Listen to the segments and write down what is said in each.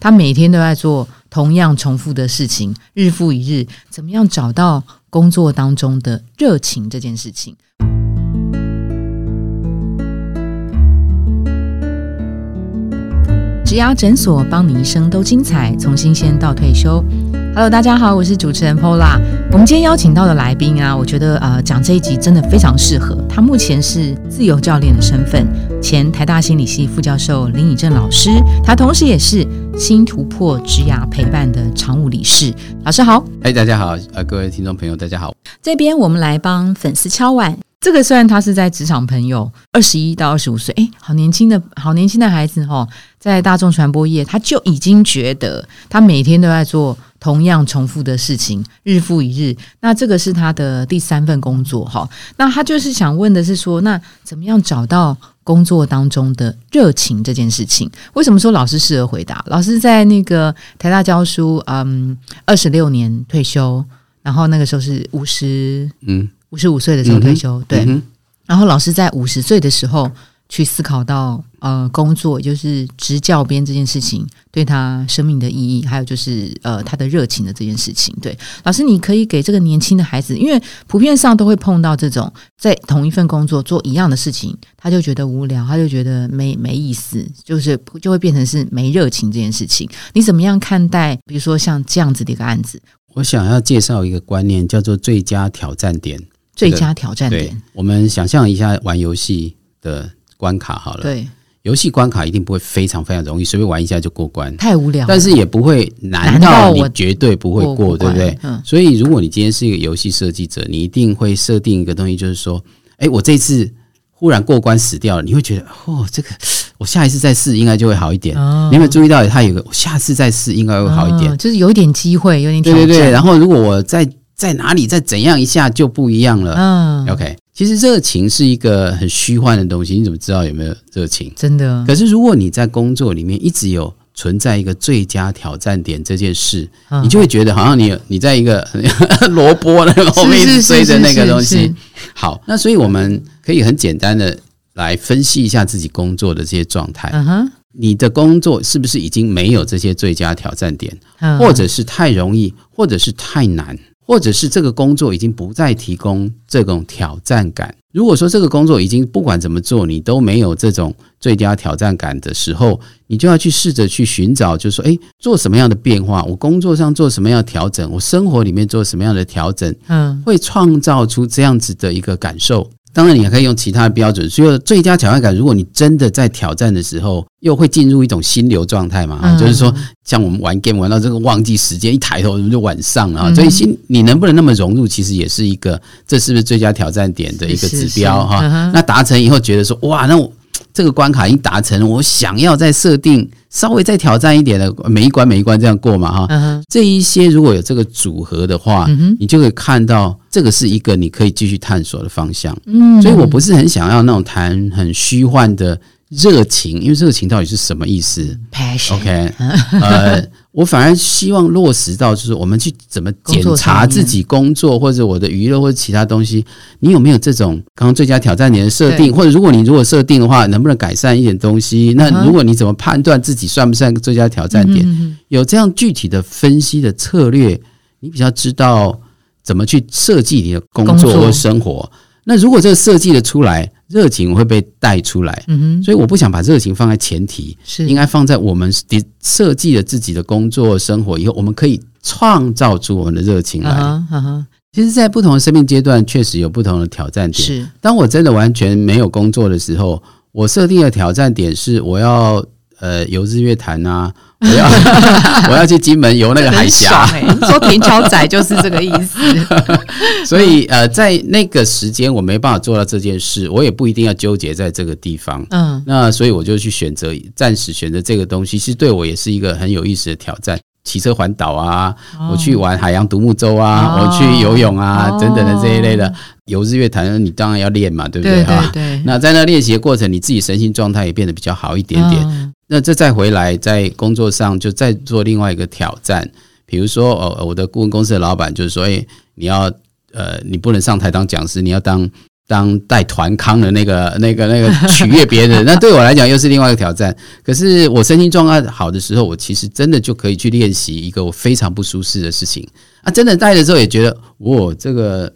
他每天都在做同样重复的事情，日复一日。怎么样找到工作当中的热情这件事情？植牙诊所，帮你一生都精彩，从新鲜到退休。Hello，大家好，我是主持人 Pola。我们今天邀请到的来宾啊，我觉得呃讲这一集真的非常适合。他目前是自由教练的身份，前台大心理系副教授林以正老师，他同时也是新突破职涯陪伴的常务理事。老师好，哎，大家好，呃，各位听众朋友，大家好。这边我们来帮粉丝敲碗。这个虽然他是在职场朋友，二十一到二十五岁，哎，好年轻的好年轻的孩子哈，在大众传播业，他就已经觉得他每天都在做同样重复的事情，日复一日。那这个是他的第三份工作哈。那他就是想问的是说，那怎么样找到工作当中的热情这件事情？为什么说老师适合回答？老师在那个台大教书，嗯，二十六年退休，然后那个时候是五十，嗯。五十五岁的时候退休，对。然后老师在五十岁的时候去思考到，呃，工作就是执教编这件事情对他生命的意义，还有就是呃他的热情的这件事情。对，老师，你可以给这个年轻的孩子，因为普遍上都会碰到这种在同一份工作做一样的事情，他就觉得无聊，他就觉得没没意思，就是就会变成是没热情这件事情。你怎么样看待？比如说像这样子的一个案子，我想要介绍一个观念，叫做最佳挑战点。最佳挑战点，我们想象一下玩游戏的关卡好了。对，游戏关卡一定不会非常非常容易，随便玩一下就过关，太无聊。但是也不会难到你绝对不会过，对不对？嗯。所以，如果你今天是一个游戏设计者，你一定会设定一个东西，就是说，哎，我这次忽然过关死掉了，你会觉得，哦，这个我下一次再试应该就会好一点。你有没有注意到，它有个下次再试应该会好一点？就是有一点机会，有点对对对。然后，如果我在在哪里，再怎样一下就不一样了。嗯，OK。其实热情是一个很虚幻的东西，你怎么知道有没有热情？真的。可是如果你在工作里面一直有存在一个最佳挑战点这件事，你就会觉得好像你你在一个 萝卜那个后面追着那个东西。好，那所以我们可以很简单的来分析一下自己工作的这些状态。嗯哼，你的工作是不是已经没有这些最佳挑战点，或者是太容易，或者是太难？或者是这个工作已经不再提供这种挑战感。如果说这个工作已经不管怎么做，你都没有这种最佳挑战感的时候，你就要去试着去寻找，就是说，诶，做什么样的变化？我工作上做什么样的调整？我生活里面做什么样的调整？嗯，会创造出这样子的一个感受。当然，你还可以用其他的标准。所以，最佳挑战感，如果你真的在挑战的时候，又会进入一种心流状态嘛？就是说，像我们玩 game 玩到这个忘记时间，一抬头就晚上了。所以，心你能不能那么融入，其实也是一个，这是不是最佳挑战点的一个指标哈？那达成以后，觉得说，哇，那我。这个关卡已经达成，我想要再设定稍微再挑战一点的，每一关每一关这样过嘛哈。这一些如果有这个组合的话，你就会看到这个是一个你可以继续探索的方向。嗯，所以我不是很想要那种谈很虚幻的热情，因为热情到底是什么意思？Passion，OK，呃。我反而希望落实到，就是我们去怎么检查自己工作或者我的娱乐或者其他东西，你有没有这种刚刚最佳挑战点的设定？或者如果你如果设定的话，能不能改善一点东西？那如果你怎么判断自己算不算最佳挑战点？有这样具体的分析的策略，你比较知道怎么去设计你的工作或生活。那如果这个设计的出来，热情会被带出来，嗯哼，所以我不想把热情放在前提，是应该放在我们设计了自己的工作生活以后，我们可以创造出我们的热情来。其实，在不同的生命阶段，确实有不同的挑战点。是，当我真的完全没有工作的时候，我设定的挑战点是我要。呃，游日月潭啊，我要我要去金门游那个海峡。说平桥仔就是这个意思。所以呃，在那个时间我没办法做到这件事，我也不一定要纠结在这个地方。嗯，那所以我就去选择暂时选择这个东西，其实对我也是一个很有意思的挑战。骑车环岛啊，我去玩海洋独木舟啊，我去游泳啊，等等的这一类的游日月潭，你当然要练嘛，对不对哈？对。那在那练习的过程，你自己身心状态也变得比较好一点点。那这再回来，在工作上就再做另外一个挑战，比如说，哦，我的顾问公司的老板就是说，哎，你要，呃，你不能上台当讲师，你要当当带团康的那个、那个、那个取悦别人，那对我来讲又是另外一个挑战。可是我身心状态好的时候，我其实真的就可以去练习一个我非常不舒适的事情啊！真的带的时候也觉得，哇，这个，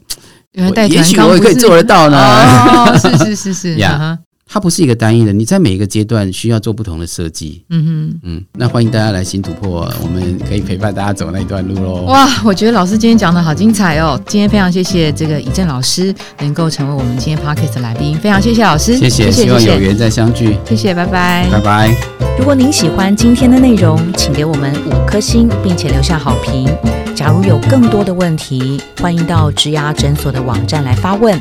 也许我也可以做得到呢。哦，是是是是呀。它不是一个单一的，你在每一个阶段需要做不同的设计。嗯哼，嗯，那欢迎大家来新突破，我们可以陪伴大家走那一段路喽。哇，我觉得老师今天讲的好精彩哦！今天非常谢谢这个以正老师能够成为我们今天 podcast 的来宾，非常谢谢老师，谢谢，希望有缘再相聚，谢谢，拜拜，拜拜。如果您喜欢今天的内容，请给我们五颗星，并且留下好评。假如有更多的问题，欢迎到植牙诊所的网站来发问。